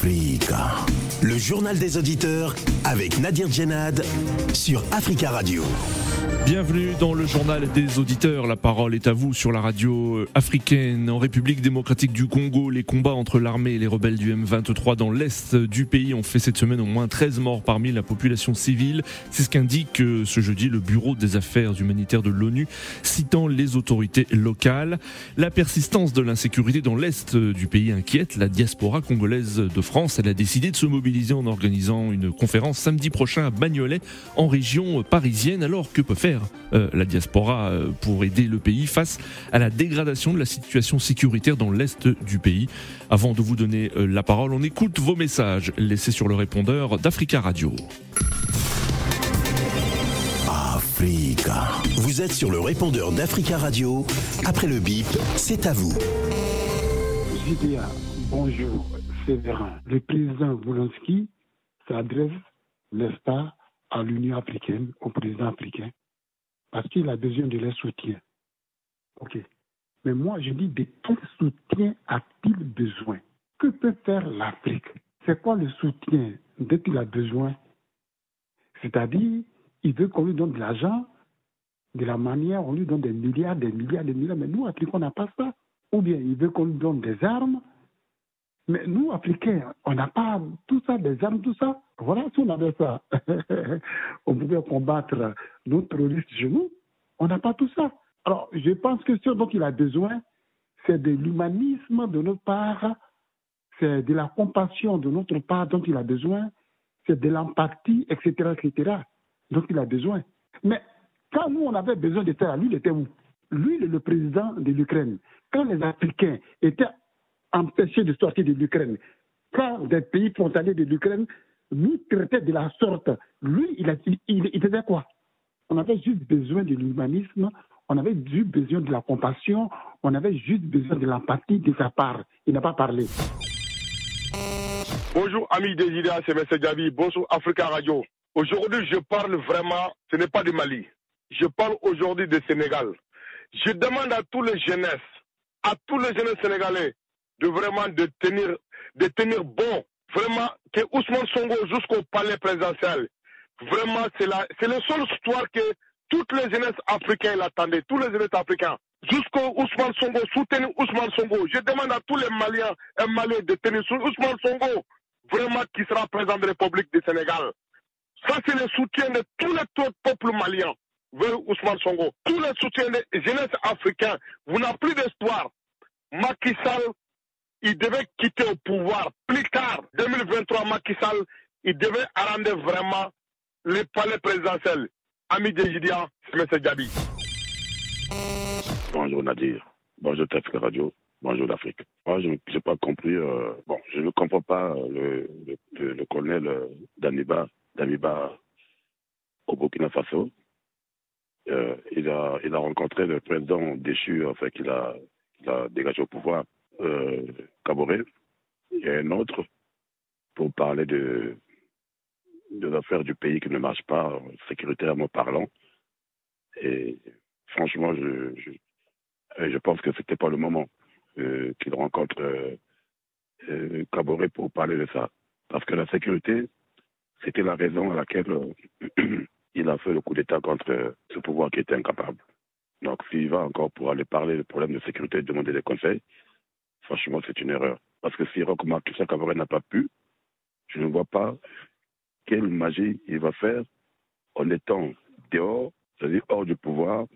Freega Le journal des auditeurs avec Nadir Djenad sur Africa Radio. Bienvenue dans le journal des auditeurs. La parole est à vous sur la radio africaine. En République démocratique du Congo, les combats entre l'armée et les rebelles du M23 dans l'est du pays ont fait cette semaine au moins 13 morts parmi la population civile. C'est ce qu'indique euh, ce jeudi le Bureau des affaires humanitaires de l'ONU, citant les autorités locales. La persistance de l'insécurité dans l'est du pays inquiète la diaspora congolaise de France. Elle a décidé de se mobiliser en organisant une conférence samedi prochain à Bagnolet, en région parisienne, alors que peut faire euh, la diaspora euh, pour aider le pays face à la dégradation de la situation sécuritaire dans l'est du pays? Avant de vous donner euh, la parole, on écoute vos messages laissés sur le répondeur d'Africa Radio. Africa. Vous êtes sur le répondeur d'Africa Radio. Après le bip, c'est à vous. Lydia, bonjour, Le président Volonsky s'adresse, n'est-ce pas, à l'Union africaine, au président africain, parce qu'il a besoin de leur soutien. OK. Mais moi, je dis de quel soutien a-t-il besoin? Que peut faire l'Afrique? C'est quoi le soutien dont il a besoin? C'est-à-dire, il veut qu'on lui donne de l'argent, de la manière, on lui donne des milliards, des milliards, des milliards. Mais nous, Africains, on n'a pas ça. Ou bien il veut qu'on lui donne des armes. Mais nous, Africains, on n'a pas tout ça, des armes, tout ça. Voilà, si on avait ça, on pouvait combattre nos terroristes chez nous. On n'a pas tout ça. Alors, je pense que ce dont il a besoin, c'est de l'humanisme de notre part, c'est de la compassion de notre part dont il a besoin, c'est de l'empathie, etc., etc., dont il a besoin. Mais quand nous, on avait besoin de ça, lui, il était où? Lui, le président de l'Ukraine. Quand les Africains étaient empêchés de sortir de l'Ukraine, quand des pays frontaliers de l'Ukraine nous traitaient de la sorte, lui, il, a, faisait quoi? On avait juste besoin de l'humanisme, on avait juste besoin de la compassion, on avait juste besoin de l'empathie de sa part. Il n'a pas parlé. Bonjour amis des idées, c'est M. Gabi. Bonjour Africa Radio. Aujourd'hui, je parle vraiment, ce n'est pas du Mali. Je parle aujourd'hui du Sénégal. Je demande à tous les jeunesses, à tous les jeunes sénégalais, de vraiment de tenir, de tenir bon, vraiment que Ousmane Songo jusqu'au palais présidentiel. Vraiment, c'est la, c'est la seule histoire que toutes les jeunesses africaines l'attendaient, tous les jeunesses africains. Jusqu'au Ousmane Songo, soutenir Ousmane Songo. Je demande à tous les Maliens et Maliens de tenir sur Ousmane Songo, vraiment qui sera président de la République du Sénégal. Ça, c'est le soutien de tous les peuples maliens vers Ousmane Songo. Tous les soutiens des jeunesses africains. Vous n'avez plus d'espoir. Macky Sall, il devait quitter au pouvoir plus tard. 2023, Macky Sall, il devait arranger vraiment le palais présidentiel. Ami Dejidia, c'est M. Gabi. Bonjour Nadir. Bonjour Tefka Radio. Bonjour l'Afrique. Moi, je n'ai pas compris. euh, bon, je ne comprends pas euh, le, colonel euh, Damiba, Damiba au Burkina Faso. Il, a, il a rencontré le président déchu, enfin, qu'il a dégagé au pouvoir, euh, Caboret. Il y a un autre pour parler de, de l'affaire du pays qui ne marche pas, sécuritairement parlant. Et franchement, je, je, euh, pense que c'était pas le moment euh, qu'il rencontre euh, euh, Caboret pour parler de ça. Parce que la sécurité, c'était la raison à laquelle il a fait le coup d'État contre ce pouvoir qui était incapable. Donc s'il va encore pour aller parler des problèmes de sécurité, demander des conseils, franchement, c'est une erreur. Parce que si que ça, Caboret n'a pas pu, je ne vois pas quelle magie il va faire en étant dehors, c'est-à-dire hors du pouvoir,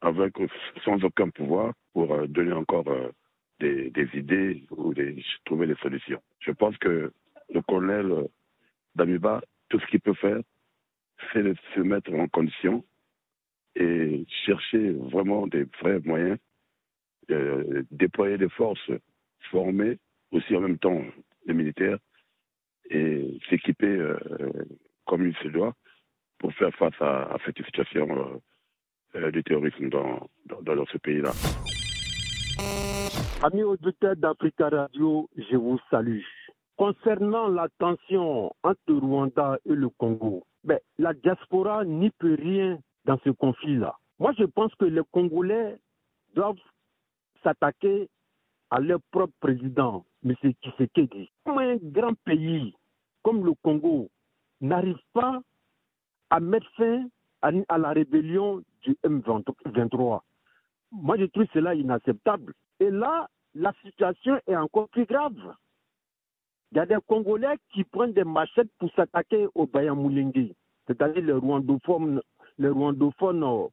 avec sans aucun pouvoir, pour euh, donner encore euh, des, idées ou trouver des solutions. Je pense que le colonel euh, Damiba, tout ce qu'il peut faire, c'est de se mettre en condition et chercher vraiment des vrais moyens, déployer des forces formées, aussi en même temps des militaires, et s'équiper euh, comme il se doit pour faire face à, cette situation euh, euh, du terrorisme dans, dans, ce pays-là. Amis auditeurs d'Africa Radio, je vous salue. Concernant la tension entre Rwanda et le Congo, ben, la diaspora n'y peut rien dans ce conflit-là. Moi, je pense que les Congolais doivent s'attaquer à leur propre président, M. Tshisekedi. Comment un grand pays comme le Congo n'arrive pas à mettre fin à, la rébellion du M23 Moi, je trouve cela inacceptable. Et là, la situation est encore plus grave. Il y a des Congolais qui prennent des machettes pour s'attaquer au Bayamoulengi, c'est-à-dire les rwandophones, les rwandophones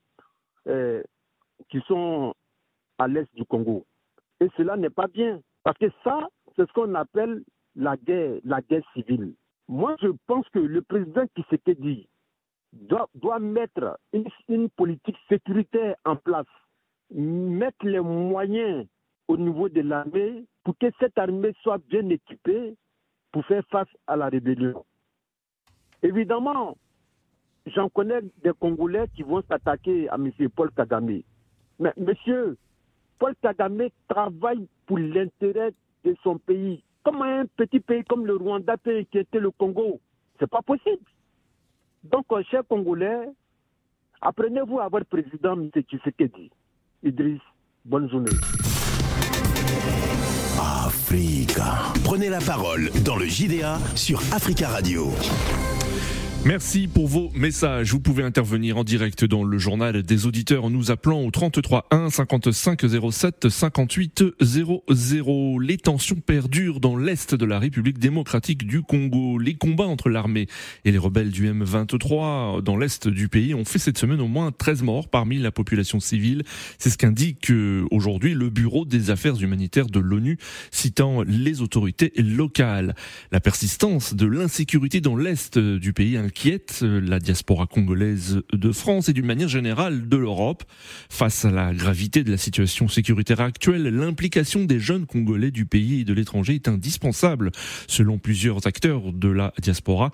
euh, qui sont à l'est du Congo. Et cela n'est pas bien, parce que ça, c'est ce qu'on appelle la guerre, la guerre civile. Moi, je pense que le président qui s'était dit doit, doit mettre une, une politique sécuritaire en place, mettre les moyens au niveau de l'armée pour que cette armée soit bien équipée pour faire face à la rébellion. Évidemment, j'en connais des Congolais qui vont s'attaquer à M. Paul Kagame. Mais monsieur, Paul Kagame travaille pour l'intérêt de son pays. Comme un petit pays comme le Rwanda peut inquiéter le Congo, c'est pas possible. Donc, chers Congolais, apprenez-vous à votre président, M. Tshisekedi. Idriss, bonne journée. Africa. Prenez la parole dans le JDA sur Africa Radio. Merci pour vos messages. Vous pouvez intervenir en direct dans le journal des auditeurs en nous appelant au 33 1 55 07 58 00. Les tensions perdurent dans l'est de la République démocratique du Congo. Les combats entre l'armée et les rebelles du M23 dans l'est du pays ont fait cette semaine au moins 13 morts parmi la population civile. C'est ce qu'indique euh, aujourd'hui le Bureau des affaires humanitaires de l'ONU, citant les autorités locales. La persistance de l'insécurité dans l'est du pays inquiète la diaspora congolaise de France et d'une manière générale de l'Europe. Face à la gravité de la situation sécuritaire actuelle, l'implication des jeunes Congolais du pays et de l'étranger est indispensable. Selon plusieurs acteurs de la diaspora,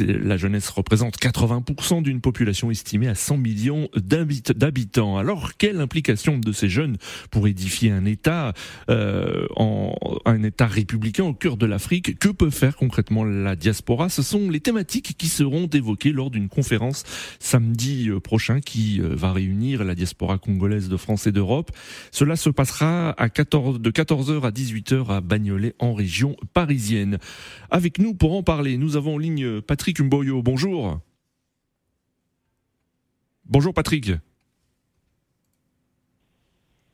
la jeunesse représente 80% d'une population estimée à 100 millions d'habitants. Alors, quelle implication de ces jeunes pour édifier un État, euh, un État républicain au cœur de l'Afrique? Que peut faire concrètement la diaspora? Ce sont les thématiques qui seront évoquées lors d'une conférence samedi euh, prochain qui euh, va réunir la diaspora congolaise de France et d'Europe. Cela se passera à 14, de 14h à 18h à Bagnolet en région parisienne. Avec nous pour en parler, nous avons en ligne Patrick Mboyo. Bonjour. Bonjour Patrick.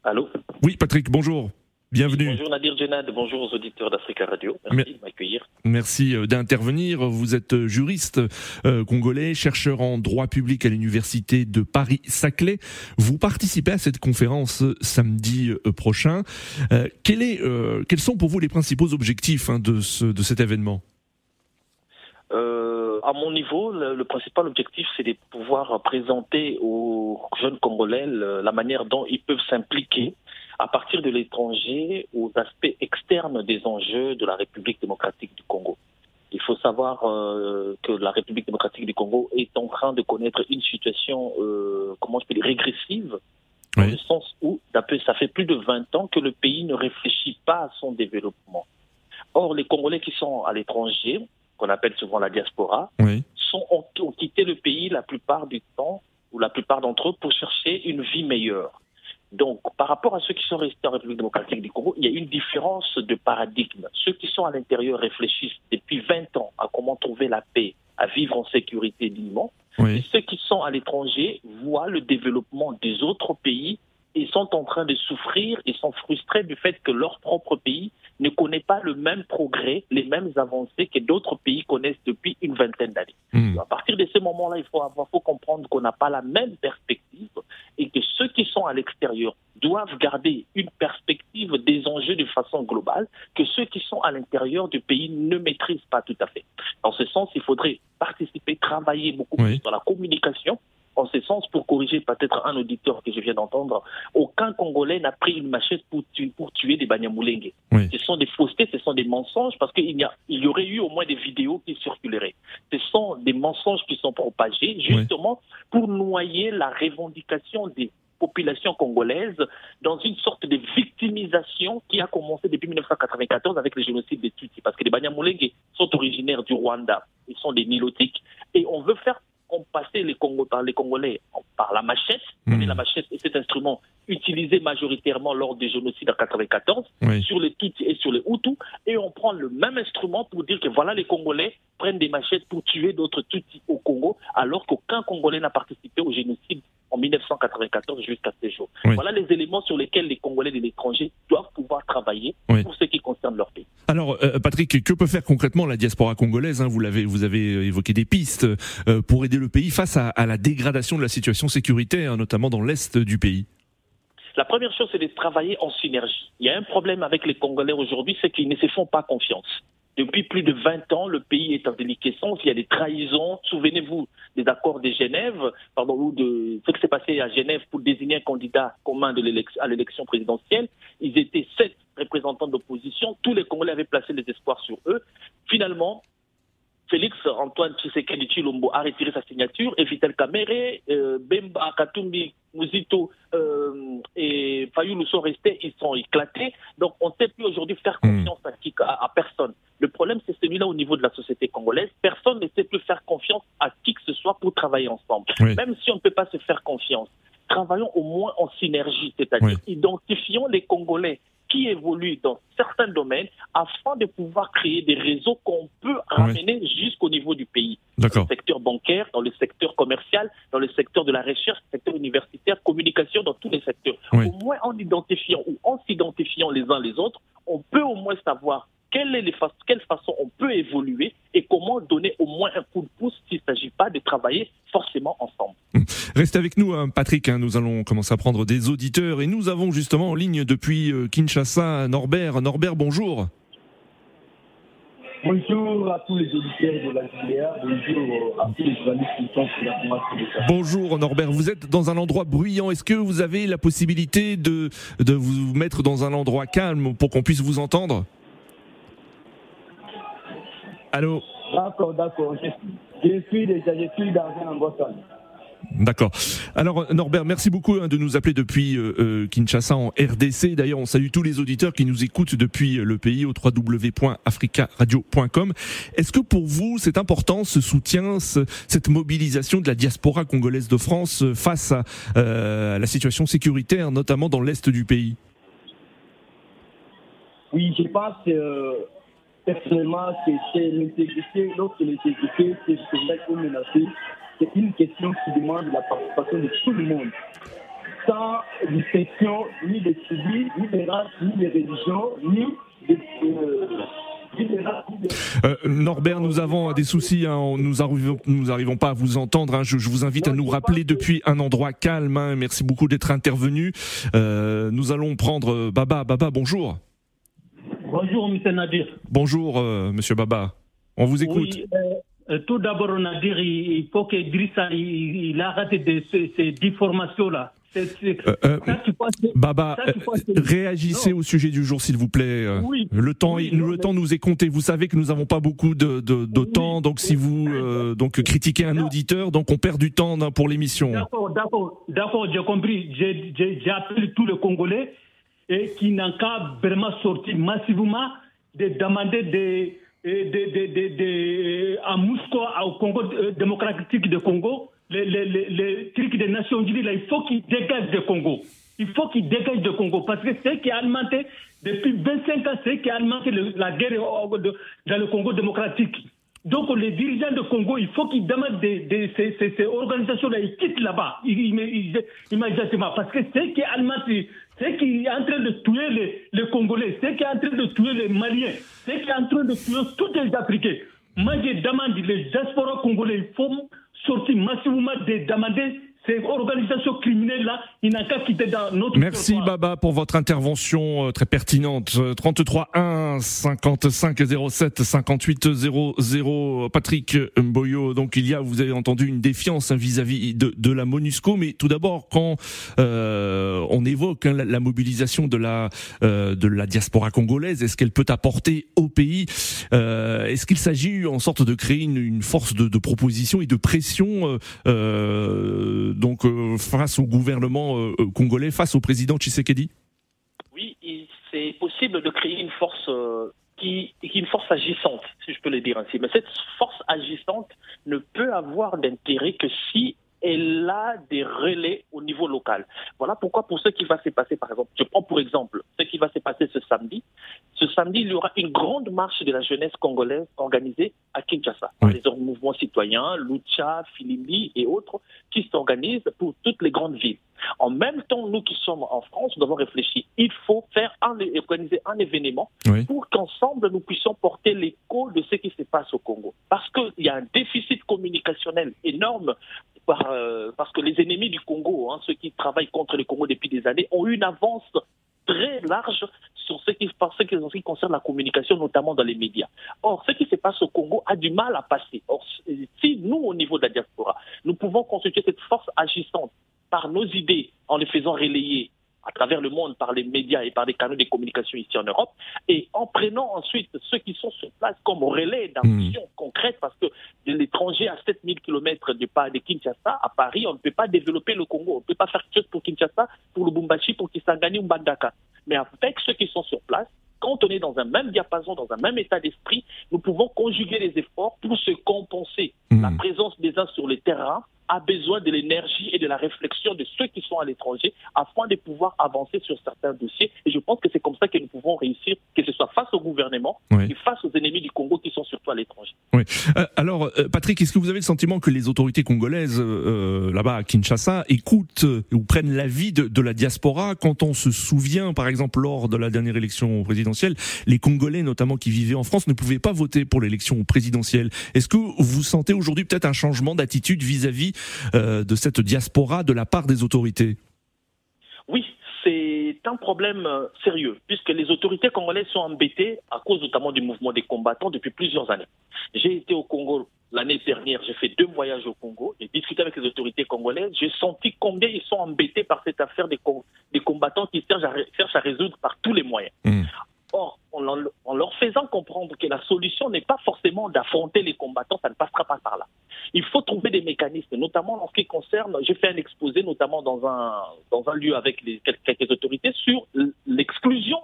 Allô? Oui Patrick, bonjour. Bienvenue. bonjour Nadir Djenad, bonjour aux auditeurs d'Africa Radio. Merci de m'accueillir. Merci euh, d'intervenir. Vous êtes euh, juriste euh, congolais, chercheur en droit public à l'université de Paris-Saclay. Vous participez à cette conférence samedi prochain. quel est, quels sont pour vous les principaux objectifs hein, de, ce, de cet événement? À mon niveau, le, principal objectif, c'est de pouvoir présenter aux jeunes Congolais la manière dont ils peuvent s'impliquer à partir de l'étranger aux aspects externes des enjeux de la République démocratique du Congo. Il faut savoir euh, que la République démocratique du Congo est en train de connaître une situation, euh, comment je peux dire, régressive, dans le sens où ça fait plus de 20 ans que le pays ne réfléchit pas à son développement. Or, les Congolais qui sont à l'étranger, qu'on appelle souvent la diaspora, sont, ont, ont quitté le pays la plupart du temps, ou la plupart d'entre eux, pour chercher une vie meilleure. Donc, par rapport à ceux qui sont restés en République démocratique du Congo, il y a une différence de paradigme. Ceux qui sont à l'intérieur réfléchissent depuis 20 ans à comment trouver la paix, à vivre en sécurité dignement. Et ceux qui sont à l'étranger voient le développement des autres pays et sont en train de souffrir et sont frustrés du fait que leur propre pays ne connaît pas le même progrès, les mêmes avancées que d'autres pays connaissent depuis une vingtaine d'années. Hmm. À partir de ce moment-là, il faut, avoir, faut comprendre qu'on n'a pas la même perspective et que ceux qui sont à l'extérieur doivent garder une perspective des enjeux de façon globale que ceux qui sont à l'intérieur du pays ne maîtrisent pas tout à fait. Dans ce sens, il faudrait participer, travailler beaucoup plus dans la communication en ce sens, pour corriger peut-être un auditeur que je viens d'entendre, aucun Congolais n'a pris une machette pour, tuer, pour tuer des Banyamulenge. Ce sont des faussetés, ce sont des mensonges, parce qu'il y, il y aurait eu au moins des vidéos qui circuleraient. Ce sont des mensonges qui sont propagés justement pour noyer la revendication des populations congolaises dans une sorte de victimisation qui a commencé depuis 1994 avec le génocide des Tutsis. Parce que les Banyamulenge sont originaires du Rwanda, ils sont des Nilotiques, et on veut faire passé les, Congo, par les Congolais par la machette. Hmm. La machette est cet instrument utilisé majoritairement lors des génocides en 94 Oui. sur les Tutsis et sur les Hutus. Et on prend le même instrument pour dire que voilà, les Congolais prennent des machettes pour tuer d'autres Tutsis au Congo, alors qu'aucun Congolais n'a participé au génocide en 1994 jusqu'à ces jours. Oui. Voilà les éléments sur lesquels les Congolais de l'étranger doivent pouvoir travailler Oui. pour ce qui concerne leur pays. Alors, euh, Patrick, que peut faire concrètement la diaspora congolaise hein Vous l'avez, vous avez euh, évoqué des pistes euh, pour aider le pays face à, à la dégradation de la situation sécuritaire, notamment dans l'est du pays? La première chose, c'est de travailler en synergie. Il y a un problème avec les Congolais aujourd'hui, c'est qu'ils ne se font pas confiance. Depuis plus de 20 ans, le pays est en déliquescence. Il y a des trahisons. Souvenez-vous des accords de Genève, pardon, ou de ce qui s'est passé à Genève pour désigner un candidat commun à l'élection présidentielle. Ils étaient sept représentants d'opposition. Tous les Congolais avaient placé des espoirs sur eux. Finalement, Félix Antoine Tshisekedi Chilombo a retiré sa signature et Vital Kamere, euh, Bemba, Katumbi, Muzito euh, et Fayoulou sont restés, ils sont éclatés. Donc on ne sait plus aujourd'hui faire Hmm. confiance à, qui- à- à personne. Le problème c'est celui-là au niveau de la société congolaise. Personne ne sait plus faire confiance à qui que ce soit pour travailler ensemble. Oui. Même si on ne peut pas se faire confiance, travaillons au moins en synergie, c'est-à-dire identifions les Congolais qui évoluent dans certains domaines afin de pouvoir créer des réseaux qu'on peut ramener jusqu'au niveau du pays. Dans le secteur bancaire, dans le secteur commercial, dans le secteur de la recherche, secteur universitaire, communication, dans tous les secteurs. Oui. Au moins en identifiant ou en s'identifiant les uns les autres, on peut au moins savoir quelle, est les fa- quelle façon on peut évoluer et comment donner au moins un coup de pouce s'il ne s'agit pas de travailler forcément ensemble. Restez avec nous, hein, Patrick. hein, nous allons commencer à prendre des auditeurs et nous avons justement en ligne depuis euh, Kinshasa Norbert. Norbert, bonjour. Bonjour à tous les auditeurs de la JDA, bonjour à tous les journalistes qui sont sur la formation de ça. Bonjour Norbert, vous êtes dans un endroit bruyant. Est-ce que vous avez la possibilité de, de vous mettre dans un endroit calme pour qu'on puisse vous entendre? Allô D'accord, d'accord. Je, je suis déjà, je suis dans un. D'accord. Alors Norbert, merci beaucoup hein, de nous appeler depuis euh, euh, Kinshasa en RDC. D'ailleurs, on salue tous les auditeurs qui nous écoutent depuis le pays au www.africaradio.com. Est-ce que pour vous, c'est important ce soutien, ce- cette mobilisation de la diaspora congolaise de France euh, face à euh, la situation sécuritaire, notamment dans l'est du pays? Oui, je pense euh, personnellement c'est l'intégrité, lorsque l'intégrité se met ou menacée, c'est une question qui demande la participation de tout le monde. Sans distinction ni de civils, ni de race, ni de religion, ni de. euh, Euh, Norbert, nous avons des soucis, hein, nous arrivons, nous arrivons pas à vous entendre. hein. Je, je vous invite à nous rappeler depuis un endroit calme. hein. Merci beaucoup d'être intervenu. Euh, nous allons prendre euh, Baba. Baba, bonjour. Bonjour, M. Nadir. Bonjour, euh, Monsieur Baba. On vous écoute. Oui, euh, euh, tout d'abord, Nadir, il, il faut que Drissa il, il arrête de ces, ces déformations-là. Euh, Baba, réagissez Non. au sujet du jour, s'il vous plaît. Oui. Le temps, Oui, le temps nous est compté. Vous savez que nous n'avons pas beaucoup de, de, de Oui. temps, donc si vous euh, donc critiquez un auditeur, donc on perd du temps hein, pour l'émission. D'accord, d'accord, d'accord, j'ai compris. Appelé tous les Congolais et qui n'ont qu'à vraiment sortir massivement de demander des, des, des, des- à Moscou, au Congo euh, démocratique de Congo, les, les, les, les trucs des Nations Unies, là, il faut qu'ils dégagent du Congo. Il faut qu'ils dégagent du Congo parce que c'est ce qui a alimenté, depuis 25 ans, c'est ce qui a alimenté la guerre de- dans le Congo démocratique. Donc les dirigeants de Congo, il faut qu'ils demandent des, des- ces, ces- organisations-là, ils quittent là-bas immédiatement. Parce que c'est qui alimente, c'est qui est en train de tuer les, Congolais, c'est qui est en train de tuer les Maliens, c'est qui est en train de tuer tous les Africains. Moi, je demande les diasporas congolais, il faut sortir massivement de demander ces organisations criminelles-là, ils n'ont qu'à quitter dans notre Merci territoire. Baba pour votre intervention euh, très pertinente. Euh, 33 1 55 07 58 00. Patrick Mboyo. Donc il y a, vous avez entendu, une défiance hein, vis-à-vis de, de la MONUSCO. Mais tout d'abord, quand euh, on évoque hein, la, la mobilisation de la euh, de la diaspora congolaise, est-ce qu'elle peut apporter au pays euh, Est-ce qu'il s'agit en sorte de créer une, une force de, de proposition et de pression euh, euh, donc euh, face au gouvernement euh, euh, congolais, face au président Tshisekedi Oui, c'est possible de créer une force qui, une force agissante, si je peux le dire ainsi. Mais cette force agissante ne peut avoir d'intérêt que si elle a des relais au niveau local. Voilà pourquoi pour ce qui va se passer, par exemple, je prends pour exemple ce qui va se passer ce samedi. Ce samedi, il y aura une grande marche de la jeunesse congolaise organisée à Kinshasa les mouvements citoyens, Lucha, Filimbi et autres qui s'organisent pour toutes les grandes villes. En même temps, nous qui sommes en France, nous avons réfléchi. Il faut faire un, organiser un événement pour qu'ensemble nous puissions porter l'écho de ce qui se passe au Congo. Parce qu'il y a un déficit communicationnel énorme par, euh, parce que les ennemis du Congo, hein, ceux qui travaillent contre le Congo depuis des années, ont eu une avance très large sur ce qui, ce qui concerne la communication, notamment dans les médias. Or, ce qui se passe au Congo a du mal à passer. Or, si nous, au niveau de la diaspora, nous pouvons constituer cette force agissante par nos idées en les faisant relayer à travers le monde par les médias et par des canaux de communication ici en Europe, et en prenant ensuite ceux qui sont sur place comme relais d'action mmh. concrète, parce que de l'étranger à 7000 km de, de Kinshasa, à Paris, on ne peut pas développer le Congo, on ne peut pas faire quelque chose pour Kinshasa, pour le Bumbashi, pour Kisangani ou Mbandaka. Mais avec ceux qui sont sur place, quand on est dans un même diapason, dans un même état d'esprit, nous pouvons conjuguer les efforts pour se compenser mmh. la présence des uns sur le terrain a besoin de l'énergie et de la réflexion de ceux qui sont à l'étranger afin de pouvoir avancer sur certains dossiers. Et je pense que c'est comme ça que nous pouvons réussir, que ce soit face au gouvernement et face aux ennemis du Congo qui sont surtout à l'étranger. Oui. Euh, alors, euh, Patrick, est-ce que vous avez le sentiment que les autorités congolaises, euh, là-bas à Kinshasa, écoutent ou prennent l'avis de, de la diaspora quand on se souvient, par exemple, lors de la dernière élection présidentielle, les Congolais, notamment qui vivaient en France, ne pouvaient pas voter pour l'élection présidentielle. Est-ce que vous sentez aujourd'hui peut-être un changement d'attitude vis-à-vis de cette diaspora de la part des autorités Oui, c'est un problème euh, sérieux, puisque les autorités congolaises sont embêtées à cause notamment du mouvement des combattants depuis plusieurs années. J'ai été au Congo l'année dernière, j'ai fait deux voyages au Congo, j'ai discuté avec les autorités congolaises, j'ai senti combien ils sont embêtés par cette affaire des, combattants qui cherchent à, résoudre par tous les moyens. Mmh. Or, en, leur faisant comprendre que la solution n'est pas forcément d'affronter les combattants, ça ne passera pas par là. Il faut trouver des mécanismes, notamment en ce qui concerne, j'ai fait un exposé notamment dans un, dans un lieu avec les, quelques autorités sur l'exclusion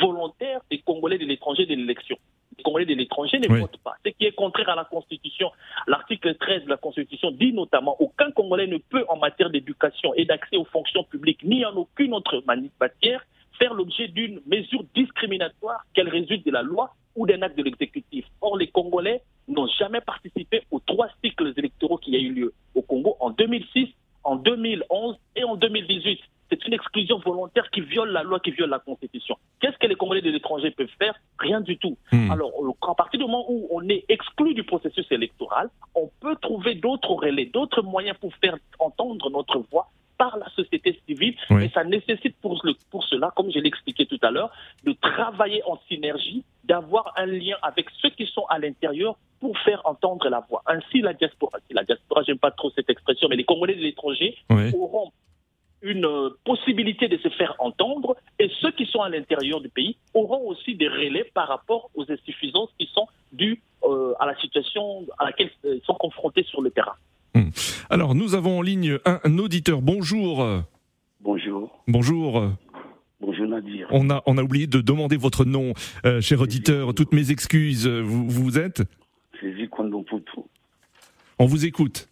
volontaire des Congolais de l'étranger de l'élection. Les Congolais de l'étranger ne votent pas, ce qui est contraire à la Constitution. L'article 13 de la Constitution dit notamment aucun Congolais ne peut, en matière d'éducation et d'accès aux fonctions publiques, ni en aucune autre matière, faire l'objet d'une mesure discriminatoire qu'elle résulte de la loi ou d'un acte de l'exécutif. Or, les Congolais n'ont jamais participé aux trois cycles électoraux qui a eu lieu au Congo en 2006, en 2011 et en 2018. C'est une exclusion volontaire qui viole la loi, qui viole la Constitution. Qu'est-ce que les Congolais de l'étranger peuvent faire? Rien du tout. Hmm. Alors, à partir du moment où on est exclu du processus électoral, on peut trouver d'autres relais, d'autres moyens pour faire entendre notre voix par la société civile. Et ça nécessite pour, le, pour cela, comme je l'ai expliqué tout à l'heure, de travailler en synergie, d'avoir un lien avec ceux qui sont à l'intérieur pour faire entendre la voix. Ainsi, la diaspora, la diaspora, j'aime pas trop cette expression, mais les Congolais de l'étranger auront une euh, possibilité de se faire entendre et ceux qui sont à l'intérieur du pays auront aussi des relais par rapport aux insuffisances qui sont dues euh, à la situation à laquelle ils sont confrontés sur le terrain. Hmm. Alors, nous avons en ligne un, auditeur. Bonjour. Bonjour. Bonjour. On a, on a oublié de demander votre nom, euh, cher auditeur. Toutes mes excuses. Vous, vous êtes C'est Poutou. On vous écoute.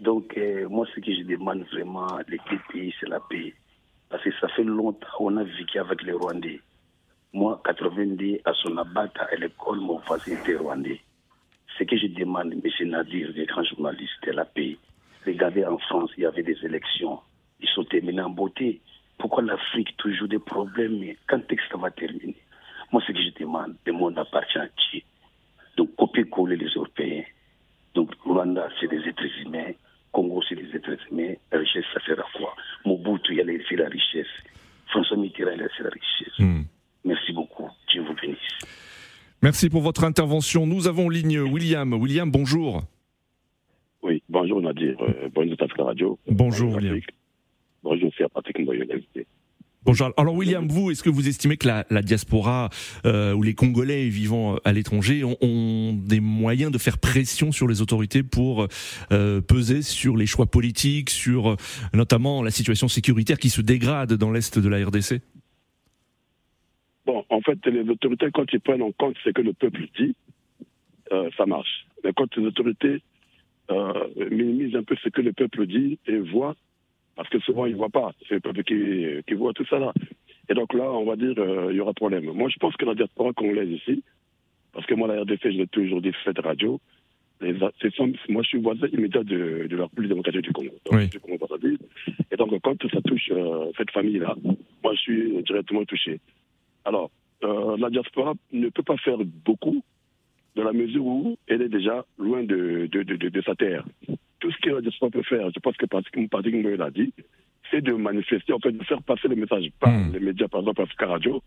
Donc, euh, moi, ce que je demande vraiment, les pays, c'est la paix. Parce que ça fait longtemps qu'on a vécu avec les Rwandais. Moi, 90, à son abat à l'école, mon voisin était Rwandais. Ce que je demande, M. Nadir, les grands journalistes de la paix, regardez en France, il y avait des élections. Ils sont terminés en beauté. Pourquoi l'Afrique toujours des problèmes Quand est-ce que ça va terminer? Moi, ce que je demande, le monde appartient à qui Donc, copier-coller les Européens. Donc, Rwanda, c'est des êtres humains. Congo, c'est des êtres humains. La richesse, ça sert à quoi? Mobutu, il a laissé la richesse. François Mitterrand, il a laissé la richesse. Hmm. Merci beaucoup. Dieu vous bénisse. Merci pour votre intervention. Nous avons en ligne William. William, bonjour. Oui, bonjour Nadir. Euh, bonjour Tafka Radio. Bonjour, William. Bonjour. Alors William, vous, est-ce que vous estimez que la, diaspora euh, ou les Congolais vivant à l'étranger ont, des moyens de faire pression sur les autorités pour euh, peser sur les choix politiques, sur notamment la situation sécuritaire qui se dégrade dans l'est de la RDC Bon, en fait, les autorités, quand ils prennent en compte ce que le peuple dit, euh, ça marche. Mais quand les autorités euh, minimisent un peu ce que le peuple dit et voit, parce que souvent ils ne voient pas, c'est le peuple qui, qui voit tout ça là. Et donc là, on va dire, euh, il y aura problème. Moi, je pense que la diaspora congolaise ici, parce que moi, la RDC, je l'ai toujours dit, cette radio, les, moi, je suis voisin immédiat de, de la République démocratique du Congo, donc, Oui. du Congo. Et donc, quand ça touche euh, cette famille-là, moi, je suis directement touché. Alors, euh, la diaspora ne peut pas faire beaucoup dans la mesure où elle est déjà loin de, de, de, de, de sa terre. Tout ce que la diaspora peut faire, je pense que Patrick Ngoye l'a dit, c'est de manifester, en fait, de faire passer le message par Mm. les médias, par exemple, Africa Radio,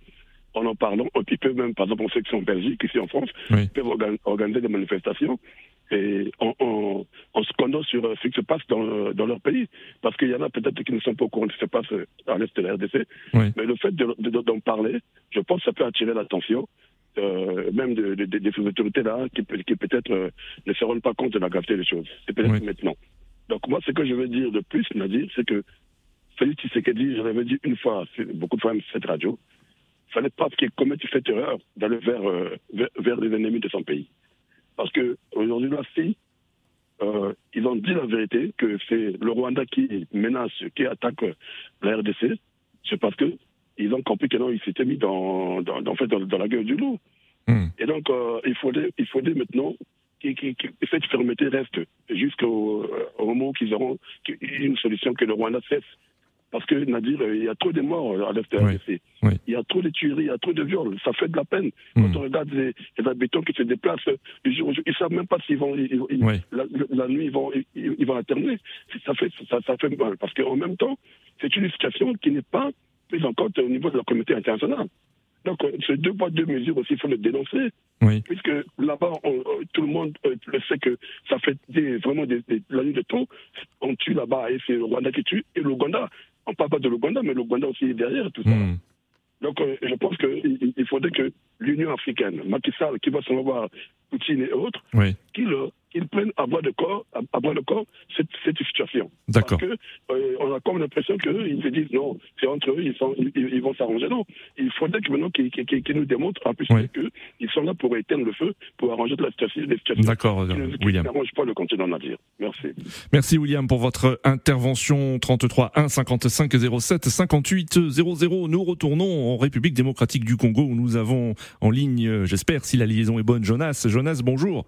en en parlant, et puis peuvent même, par exemple, en section en Belgique, ici en France, Oui. peuvent organ- organiser des manifestations et en, en, en scandant sur euh, ce qui se passe dans, dans leur pays. Parce qu'il y en a peut-être qui ne sont pas au courant de ce qui se passe euh, à l'est de la RDC. Oui. Mais le fait de- de- d'en parler, je pense que ça peut attirer l'attention. Euh, même de, de, de- de ces autorités-là qui, qui peut-être euh, ne se rendent pas compte de la gravité des choses. C'est peut-être Oui. maintenant. Donc moi, ce que je veux dire de plus, Nadir, c'est que Félix Tshisekedi, je l'avais dit une fois, beaucoup de fois même cette radio, il fallait pas qu'il commette cette erreur d'aller vers, euh, vers, vers les ennemis de son pays. Parce que aujourd'hui, là, si ils ont dit la vérité, que c'est le Rwanda qui menace, qui attaque la RDC, c'est parce que ils ont compris que non, ils s'étaient mis dans, dans, dans, en fait, dans, dans la gueule du loup. Hmm. Et donc, euh, il, faudrait, il faudrait maintenant que, que, que cette fermeté reste jusqu'au euh, au moment où qu'ils auront une solution que le Rwanda cesse. Parce que, Nadir, euh, il y a trop de morts à l'est Oui. Il y a trop de tueries, il y a trop de viols. Ça fait de la peine. Hmm. Quand on regarde les, les habitants qui se déplacent du jour au jour, ils ne savent même pas s'ils vont. ils- ils- Oui. la, la nuit, ils vont, ils, ils vont alterner. Ça fait, ça, ça fait mal. Parce qu'en même temps, c'est une situation qui n'est pas prise en compte au niveau de la communauté internationale. Donc, euh, ces deux poids, deux mesures aussi, il faut le dénoncer. Oui. Puisque là-bas, euh, tout le monde euh, le sait que ça fait des, vraiment des, des- la nuit de temps. On tue là-bas et c'est le Rwanda qui tue. Et l'Ouganda, on parle pas de l'Ouganda, mais l'Ouganda aussi est derrière tout ça. Hmm. Donc, euh, je pense qu'il il faudrait que l'Union africaine, Macky Sall, qui va s'en voir Poutine et autres, Oui. qu'ils qu'ils prennent à bras de corps, à, à bras de corps cette, cette situation. D'accord. Parce que euh, on a comme l'impression qu'ils se disent non, c'est entre eux, ils, sont, ils, ils vont s'arranger. Non, il faudrait que maintenant qu'ils qu'ils- qu'ils nous démontrent en plus Oui. qu'ils sont là pour éteindre le feu, pour arranger la situation, D'accord, William. n'arrangent pas le continent nadir. Merci. Merci William pour votre intervention 33 1 55 07 58 00. Nous retournons en République démocratique du Congo où nous avons en ligne, euh, j'espère si la liaison est bonne, Jonas. Jonas, bonjour.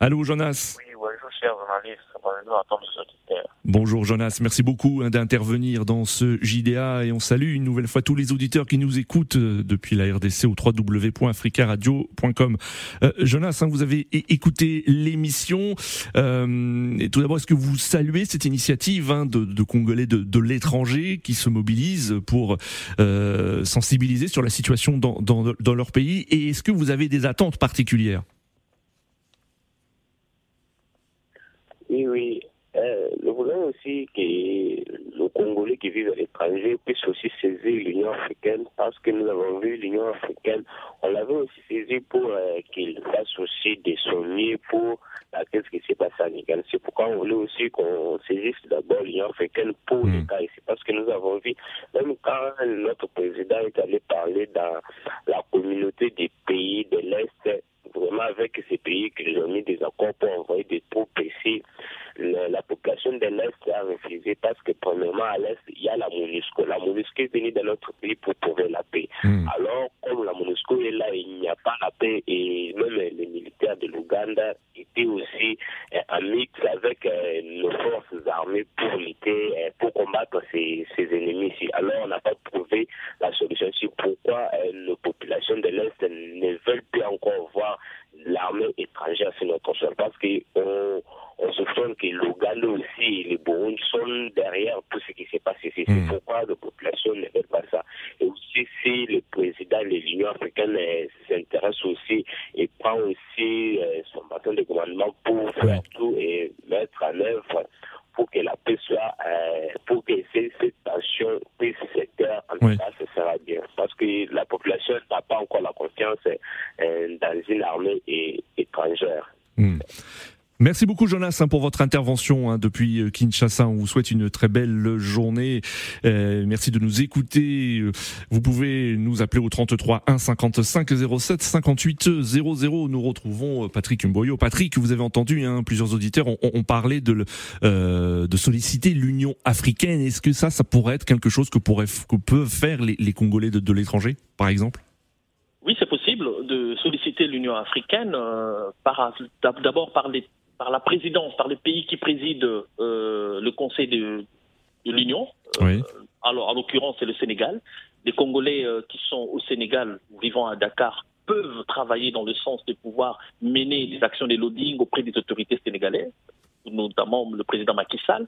Allô Jonas? Oui, bonjour, chers journalistes. Bonjour à tous les auditeurs. Bonjour Jonas, merci beaucoup hein, d'intervenir dans ce JDA et on salue une nouvelle fois tous les auditeurs qui nous écoutent euh, depuis la RDC au www.africaradio.com. Euh, Jonas, hein, vous avez écouté l'émission. Euh, et tout d'abord, est-ce que vous saluez cette initiative hein, de, de Congolais de, de l'étranger qui se mobilisent pour euh, sensibiliser sur la situation dans, dans, dans leur pays? Et est-ce que vous avez des attentes particulières? Oui, oui. Euh, nous voulons aussi que le Congolais qui vivent à l'étranger puisse aussi saisir l'Union africaine parce que nous avons vu l'Union africaine, on l'avait aussi saisi pour euh, qu'il fasse aussi des sommiers pour la qu'est-ce qui s'est passé en Niger. C'est pourquoi on voulait aussi qu'on saisisse d'abord l'Union africaine pour Mm. les cas ici parce que nous avons vu, même quand notre président est allé parler dans la communauté des pays de l'Est, vraiment avec ces pays qu'ils ont mis des accords pour envoyer des troupes ici, le- la population de l'Est a refusé parce que premièrement à l'Est, il y a la MONUSCO. La MONUSCO est venue dans notre pays pour trouver la paix. Hmm. Alors, comme la MONUSCO est là, il n'y a pas la paix et même les militaires de l'Ouganda étaient aussi euh, en mix avec euh, nos forces armées pour lutter, euh, pour combattre ces, ces ennemis ici. Alors, on n'a pas trouvé la solution. C'est pourquoi euh, nos populations de l'Est ne veulent plus encore voir l'armée étrangère sur notre sol parce qu'on on soupçonne que l'Ouganda aussi et le Burundi sont derrière tout ce qui s'est passé ici. Mm. C'est pourquoi la population ne veut pas ça. Et aussi, si le président de l'Union africaine euh, s'intéresse aussi et prend aussi euh, son bâton de commandement pour faire tout et mettre en œuvre pour que la paix soit, euh, pour que ces, cette tension puisse se taire, en tout cas, ce sera bien. Parce que la population n'a pas encore la confiance euh, dans une armée étrangère. Hmm. Merci beaucoup Jonas hein, pour votre intervention hein, depuis euh, Kinshasa. On vous souhaite une très belle journée. Euh, merci de nous écouter. Vous pouvez nous appeler au 33 1 55 07 58 00. Nous retrouvons euh, Patrick Mboyo. Patrick, vous avez entendu, hein, plusieurs auditeurs ont, parlé de, euh, solliciter l'Union africaine. Est-ce que ça, ça pourrait être quelque chose que, pourrait, que peuvent faire les, Congolais de, de l'étranger, par exemple? Oui, c'est possible de solliciter l'Union africaine euh, d'abord par les par la présidence, par les pays qui président euh, le Conseil de, de l'Union. Oui. alors, en l'occurrence, c'est le Sénégal. Les Congolais euh, qui sont au Sénégal, vivant à Dakar, peuvent travailler dans le sens de pouvoir mener des actions de loading auprès des autorités sénégalaises notamment le président Macky Sall,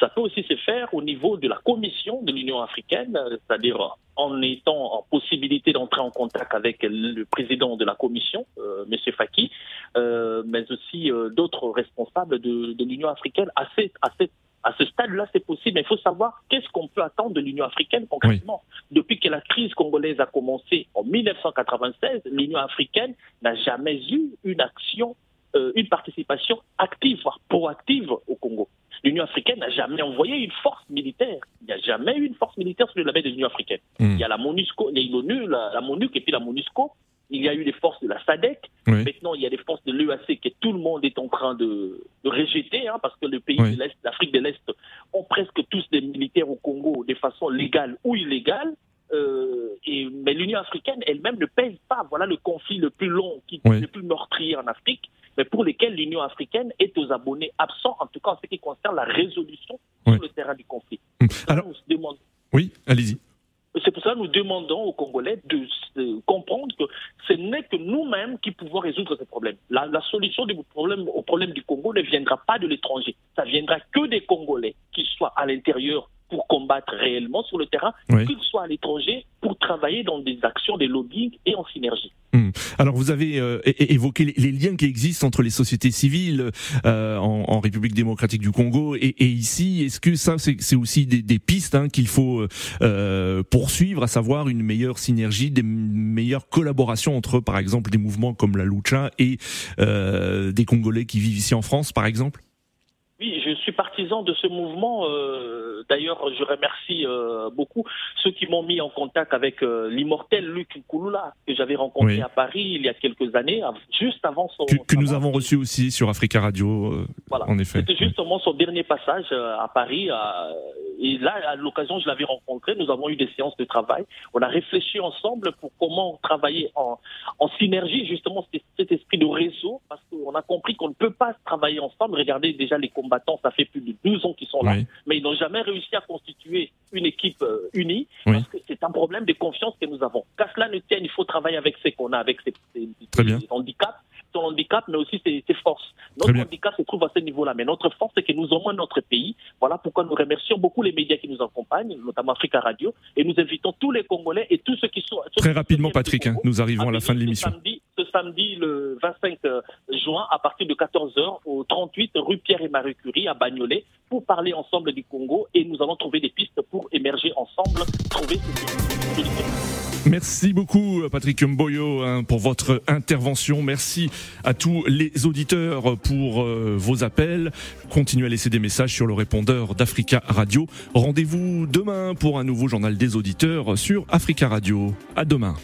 ça peut aussi se faire au niveau de la commission de l'Union africaine, c'est-à-dire en étant en possibilité d'entrer en contact avec le président de la commission, euh, M. Faki, euh, mais aussi euh, d'autres responsables de, de l'Union africaine. À, cette, à, cette, à ce stade-là, c'est possible, mais il faut savoir qu'est-ce qu'on peut attendre de l'Union africaine concrètement. Oui. Depuis que la crise congolaise a commencé en 1996, l'Union africaine n'a jamais eu une action euh, une participation active, voire proactive au Congo. L'Union africaine n'a jamais envoyé une force militaire. Il n'y a jamais eu une force militaire sur le label de l'Union africaine. Mm. Il y a la MONUSCO, il y a l'ONU, la, la MONUC et puis la MONUSCO. Il y a eu les forces de la. Oui. Maintenant, il y a les forces de l'EAC que tout le monde est en train de, de rejeter, hein, parce que les pays Oui. de l'Est, l'Afrique de l'Est, ont presque tous des militaires au Congo de façon légale ou illégale. Euh, et, mais l'Union africaine elle-même ne pèse pas. Voilà le conflit le plus long, qui, Oui. le plus meurtrier en Afrique, mais pour lesquels l'Union africaine est aux abonnés absents, en tout cas en ce qui concerne la résolution Oui. sur le terrain du conflit. Mm. Alors, se oui, allez-y. c'est pour ça que nous demandons aux Congolais de, de comprendre que ce n'est que nous-mêmes qui pouvons résoudre ce problème. La, la solution du problème, au problème du Congo ne viendra pas de l'étranger. Ça viendra que des Congolais, qu'ils soient à l'intérieur pour combattre réellement sur le terrain, Oui. qu'ils soient à l'étranger pour travailler dans des actions de lobbying et en synergie. Alors vous avez euh, évoqué les, les liens qui existent entre les sociétés civiles euh, en, en République démocratique du Congo et, et ici. Est-ce que ça c'est aussi des, des pistes hein, qu'il faut euh, poursuivre, à savoir une meilleure synergie, des meilleures collaborations entre par exemple des mouvements comme la Lucha et des Congolais qui vivent ici en France par exemple? Oui, je suis partisan de ce mouvement. euh, D'ailleurs, je remercie euh, beaucoup ceux qui m'ont mis en contact avec euh, l'immortel Luc Kouloula, que j'avais rencontré Oui. à Paris il y a quelques années, juste avant son... que, que nous avons reçu aussi sur Africa Radio Voilà. en effet. C'était justement son dernier passage à Paris. et là, à l'occasion, je l'avais rencontré. Nous avons eu des séances de travail. On a réfléchi ensemble pour comment travailler en, en synergie, justement, cet, cet esprit de réseau, parce qu'on a compris qu'on ne peut pas travailler ensemble. Regardez déjà les combattants, ça fait plus de 12 ans qu'ils sont là, Oui. mais ils n'ont jamais réussi à constituer une équipe euh, unie, Oui. parce que c'est un problème de confiance que nous avons. Qu'à cela ne tienne, il faut travailler avec ce qu'on a, avec ses, handicaps, son handicap, mais aussi ses, forces. Notre handicap se trouve à ce niveau-là, mais notre force, c'est que nous aimons notre pays. Voilà pourquoi nous remercions beaucoup les médias qui nous accompagnent, notamment Africa Radio, et nous invitons tous les Congolais et tous ceux qui sont... ceux Très qui rapidement Patrick, hein, nous arrivons à la fin de l'émission. ce samedi, le 25 euh, juin, à partir de 14h, au 38 rue Pierre et Marie Curie, à Bagnolet, pour parler ensemble du Congo, et nous allons trouver des pistes pour émerger ensemble, trouver. Merci beaucoup Patrick Mboyo hein, pour votre intervention. Merci à tous les auditeurs pour euh, vos appels. Continuez à laisser des messages sur le répondeur d'Africa Radio. Rendez-vous demain pour un nouveau journal des auditeurs sur Africa Radio. À demain.